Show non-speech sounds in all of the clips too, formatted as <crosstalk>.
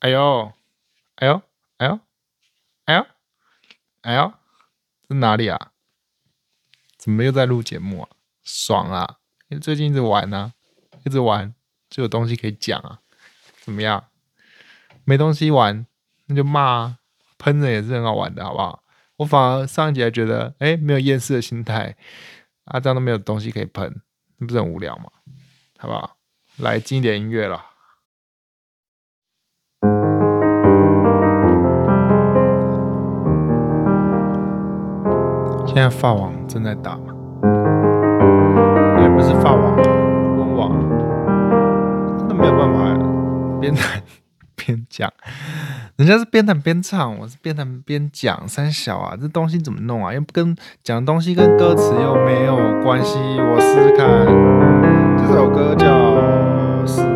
哎呦，哎呦，哎呦，哎呦，哎呦，这哪里啊？怎么又在录节目啊？爽啊！因为最近一直玩呢、一直玩就有东西可以讲啊。怎么样？没东西玩那就骂啊，喷人也是很好玩的，好不好？我反而上一集还觉得，哎，没有厌世的心态啊，这样都没有东西可以喷，那不是很无聊吗？好不好？来进一点音乐了。现在法网正在打嘛，也不是法网，温网，真的没有办法边弹 <laughs> 边讲，人家是边弹边唱，我是边弹边讲，三小啊，这东西怎么弄啊？又不跟讲东西跟歌词又没有关系，我试试看，这首歌叫《思念》，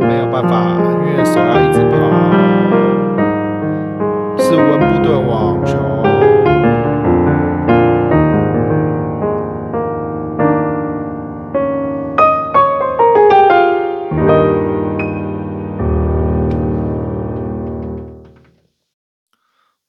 没有办法，因为手要一直跑，是温布顿网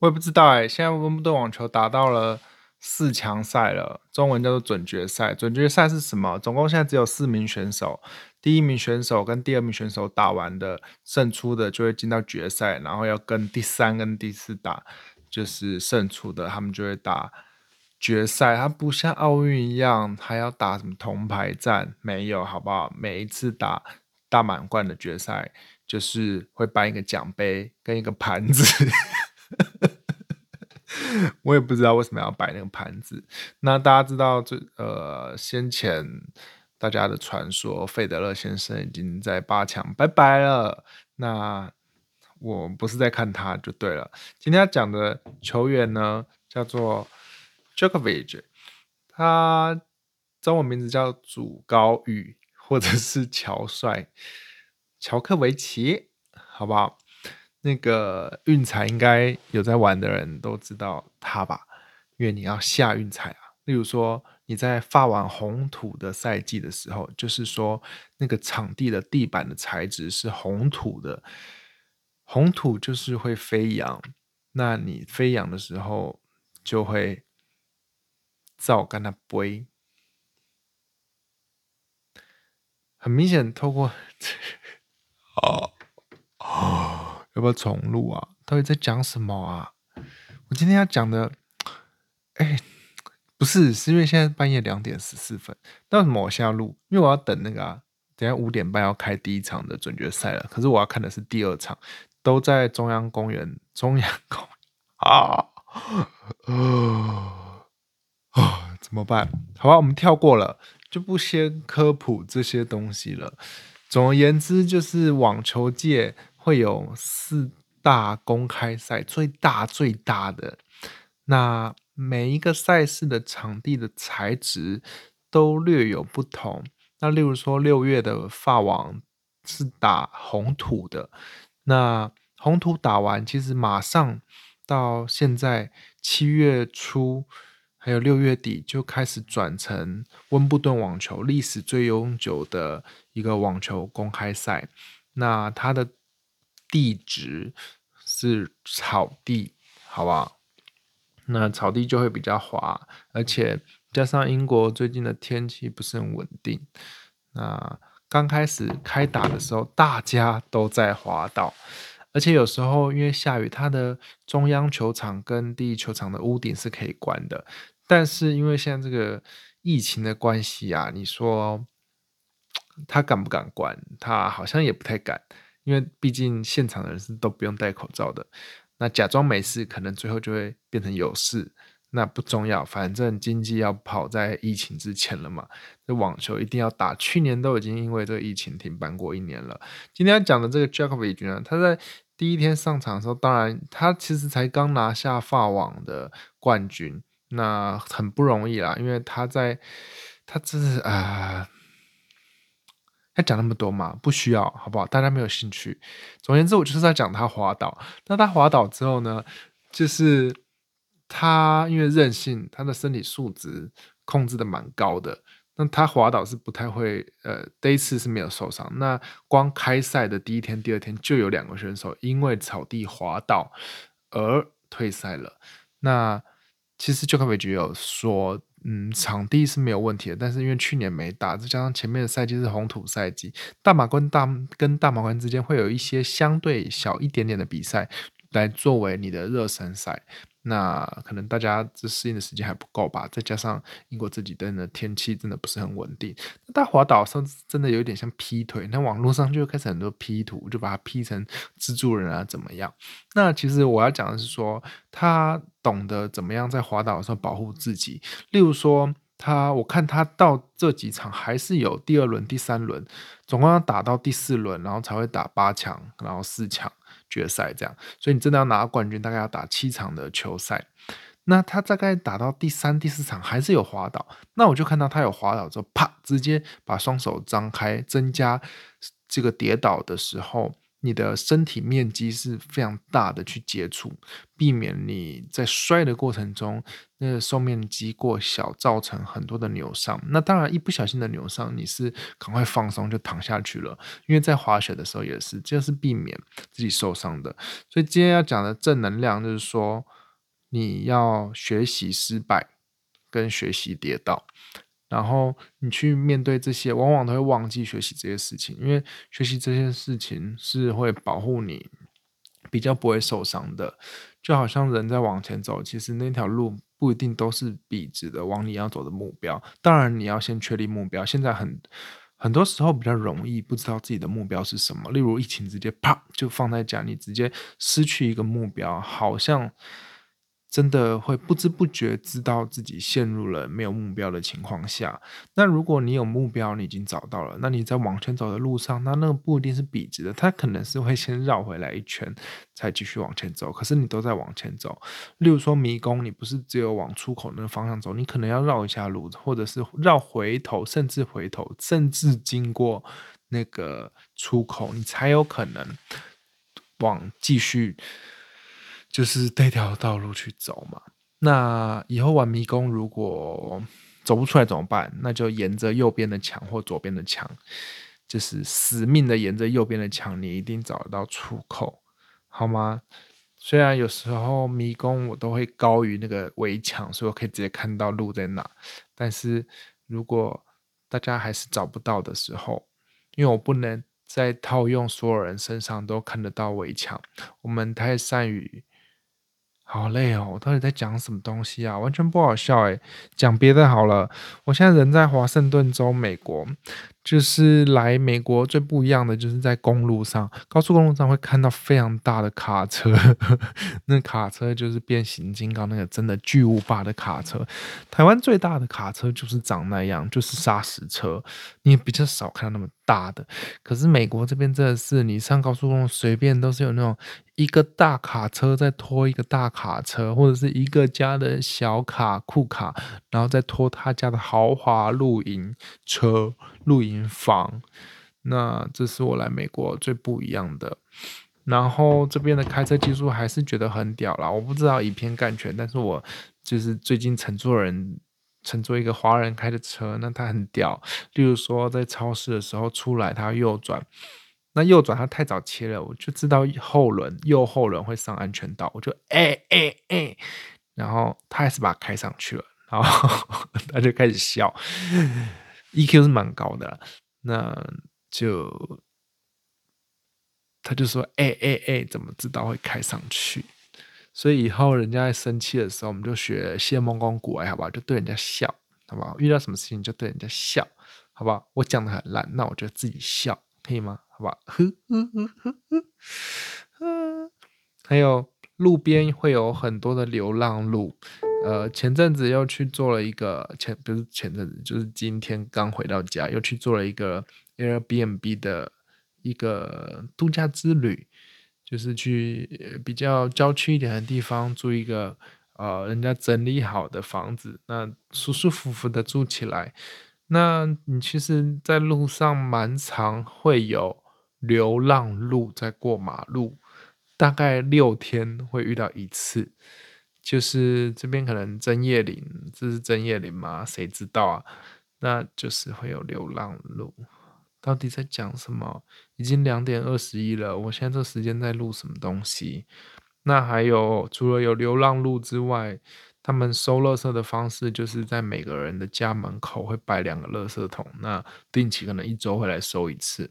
我也不知道哎、现在温布顿网球打到了四强赛了，中文叫做准决赛。准决赛是什么？总共现在只有四名选手，第一名选手跟第二名选手打完的，胜出的就会进到决赛，然后要跟第三跟第四打，就是胜出的，他们就会打决赛。它不像奥运一样还要打什么铜牌战，没有，好不好？每一次打大满贯的决赛，就是会颁一个奖杯跟一个盘子。<laughs> 我也不知道为什么要摆那个盘子。那大家知道这呃，先前大家的传说，费德勒先生已经在八强拜拜了。那我不是在看他就对了。今天要讲的球员呢，叫做 Jokovic，他中文名字叫祖高域，或者是乔帅，乔克维奇，好不好？那个运彩应该有在玩的人都知道它吧？因为你要下运彩啊。例如说你在发完红土的赛季的时候，就是说那个场地的地板的材质是红土的，红土就是会飞扬。那你飞扬的时候就会照跟它飞。很明显，透过哦哦，要不要重录啊？到底在讲什么啊？我今天要讲的，哎，不是，是因为现在半夜两点十四分。那为什么我现在录？因为我要等那个、啊，等下五点半要开第一场的准决赛了。可是我要看的是第二场，都在中央公园。中央公园啊啊啊！怎么办？好吧，我们跳过了，就不先科普这些东西了。总而言之，就是网球界会有四大公开赛，最大最大的。那每一个赛事的场地的材质都略有不同。那例如说，六月的法网是打红土的，那红土打完，其实马上到现在七月初。还有六月底就开始转成温布顿网球历史最悠久的一个网球公开赛。那它的地质是草地，好不好？那草地就会比较滑，而且加上英国最近的天气不是很稳定。那刚开始开打的时候，大家都在滑倒。而且有时候因为下雨，它的中央球场跟第一球场的屋顶是可以关的。但是因为现在这个疫情的关系啊，你说他敢不敢关？他好像也不太敢，因为毕竟现场的人是都不用戴口罩的。那假装没事，可能最后就会变成有事。那不重要，反正经济要跑在疫情之前了嘛。这网球一定要打，去年都已经因为这个疫情停办过一年了。今天要讲的这个 j a c k o v i c 呢，他在第一天上场的时候，当然他其实才刚拿下法网的冠军。那很不容易啦，因为他在，他这是啊，要讲那么多吗，不需要，好不好？大家没有兴趣。总而言之，我就是在讲他滑倒。那他滑倒之后呢，就是他因为任性，他的身体素质控制的蛮高的。那他滑倒是不太会，呃，第一次是没有受伤。那光开赛的第一天、第二天就有两个选手因为草地滑倒而退赛了。那其实就 o k 有说，嗯，场地是没有问题的，但是因为去年没打，再加上前面的赛季是红土赛季，大马关大跟大马关之间会有一些相对小一点点的比赛来作为你的热身赛。那可能大家这适应的时间还不够吧，再加上英国这几天的天气真的不是很稳定。那大滑倒上真的有点像劈腿，那网络上就开始很多 P 图，就把它 P 成蜘蛛人啊怎么样？那其实我要讲的是说，他懂得怎么样在滑倒的时候保护自己。例如说，他我看他到这几场还是有第二轮、第三轮，总共要打到第四轮，然后才会打八强，然后四强。决赛这样，所以你真的要拿冠军，大概要打七场的球赛。那他大概打到第三、第四场还是有滑倒，那我就看到他有滑倒之后，啪，直接把双手张开，增加这个跌倒的时候。你的身体面积是非常大的，去接触，避免你在摔的过程中，那个受面积过小，造成很多的扭伤。那当然，一不小心的扭伤，你是赶快放松就躺下去了。因为在滑雪的时候也是，这是避免自己受伤的。所以今天要讲的正能量就是说，你要学习失败，跟学习跌倒。然后你去面对这些，往往都会忘记学习这些事情，因为学习这些事情是会保护你，比较不会受伤的。就好像人在往前走，其实那条路不一定都是笔直的，往你要走的目标。当然你要先确立目标。现在很很多时候比较容易不知道自己的目标是什么，例如疫情直接啪就放在家，你直接失去一个目标，好像。真的会不知不觉知道自己陷入了没有目标的情况下。那如果你有目标，你已经找到了，那你在往前走的路上，那那个不一定是笔直的，它可能是会先绕回来一圈，才继续往前走。可是你都在往前走。例如说迷宫，你不是只有往出口那个方向走，你可能要绕一下路，或者是绕回头，甚至回头，甚至经过那个出口，你才有可能往继续。就是这条道路去走嘛。那以后玩迷宫，如果走不出来怎么办？那就沿着右边的墙或左边的墙，就是死命的沿着右边的墙，你一定找得到出口，好吗？虽然有时候迷宫我都会高于那个围墙，所以我可以直接看到路在哪。但是如果大家还是找不到的时候，因为我不能在套用所有人身上都看得到围墙，我们太善于。好累哦！我到底在讲什么东西啊？完全不好笑诶，讲别的好了。我现在人在华盛顿州，美国。就是来美国最不一样的，就是在公路上，高速公路上会看到非常大的卡车。<laughs> 那卡车就是变形金刚那个真的巨无霸的卡车。台湾最大的卡车就是长那样，就是砂石车。你也比较少看到那么大的。可是美国这边真的是，你上高速公路随便都是有那种一个大卡车在拖一个大卡车，或者是一个家的小卡库卡，然后再拖他家的豪华露营车。露营房，那这是我来美国最不一样的。然后这边的开车技术还是觉得很屌啦。我不知道以偏概全，但是我就是最近乘坐人乘坐一个华人开的车，那他很屌。例如说在超市的时候出来，他右转，那右转他太早切了，我就知道后轮右后轮会上安全岛，我就哎哎哎，然后他还是把它开上去了，然后 <laughs> 他就开始笑。EQ 是蛮高的，那就他就说：“哎哎哎，怎么知道会开上去？”所以以后人家在生气的时候，我们就学谢孟光古哀，好不好？就对人家笑，好不好？遇到什么事情就对人家笑，好不好？我讲的很烂，那我就自己笑，可以吗？好不好？呵呵呵呵呵。还有路边会有很多的流浪鹿。呃，前阵子又去做了一个前不是前阵子，就是今天刚回到家，又去做了一个 Airbnb 的一个度假之旅，就是去比较郊区一点的地方住一个呃人家整理好的房子，那舒舒服服的住起来。那你其实，在路上蛮常会有流浪鹿在过马路，大概六天会遇到一次。就是这边可能针叶林，这是针叶林吗？谁知道啊？那就是会有流浪路。到底在讲什么？已经两点二十一了，我现在这时间在录什么东西？那还有除了有流浪路之外，他们收垃圾的方式就是在每个人的家门口会摆两个垃圾桶，那定期可能一周会来收一次。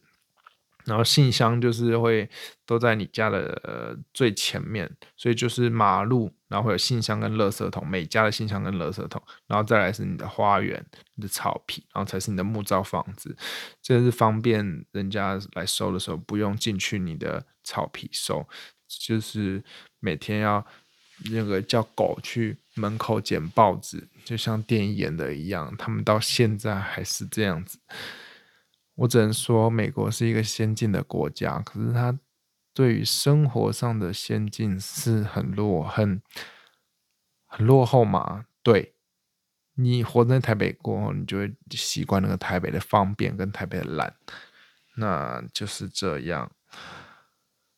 然后信箱就是会都在你家的最前面，所以就是马路，然后会有信箱跟垃圾桶，每家的信箱跟垃圾桶，然后再来是你的花园、你的草皮，然后才是你的木造房子，这是方便人家来收的时候不用进去你的草皮收，就是每天要那个叫狗去门口捡报纸，就像电影演的一样，他们到现在还是这样子。我只能说，美国是一个先进的国家，可是它对于生活上的先进是很落、很很落后嘛？对，你活在台北过后，你就会习惯那个台北的方便跟台北的懒，那就是这样。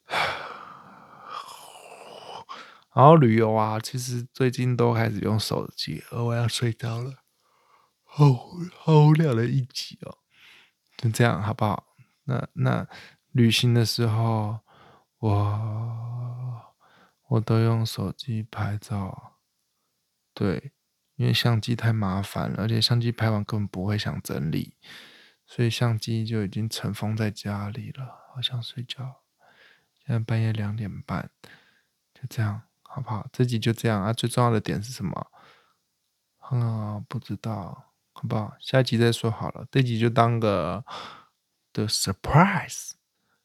<sighs> 然后旅游啊，其实最近都开始用手机，而我要睡着了，好好无聊的一集哦。就这样好不好？那那旅行的时候，我我都用手机拍照，对，因为相机太麻烦了，而且相机拍完根本不会想整理，所以相机就已经尘封在家里了。好想睡觉，现在半夜两点半，就这样好不好？这集就这样啊。最重要的点是什么？啊，不知道。好不好？下一集再说好了。这集就当个的 surprise，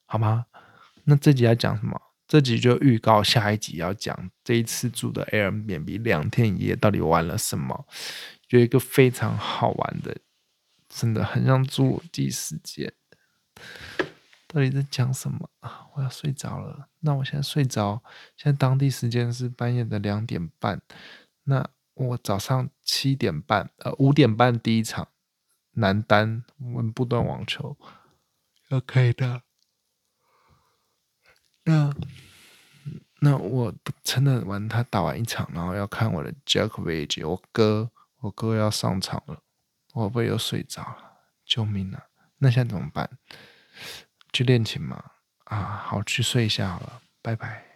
好吗？那这集要讲什么？这集就预告下一集要讲这一次住的 Airbnb 两天一夜到底玩了什么？有一个非常好玩的，真的很像侏罗纪世界。到底在讲什么啊？我要睡着了。那我现在睡着，现在当地时间是半夜的两点半。那。我早上七点半，呃，五点半第一场男单温布顿网球，OK 的。那那我真的玩他打完一场，然后要看我的 Jack v a 我哥，我哥要上场了，我不会又睡着了，救命啊！那现在怎么办？去练琴吗？啊，好，去睡一下好了，拜拜。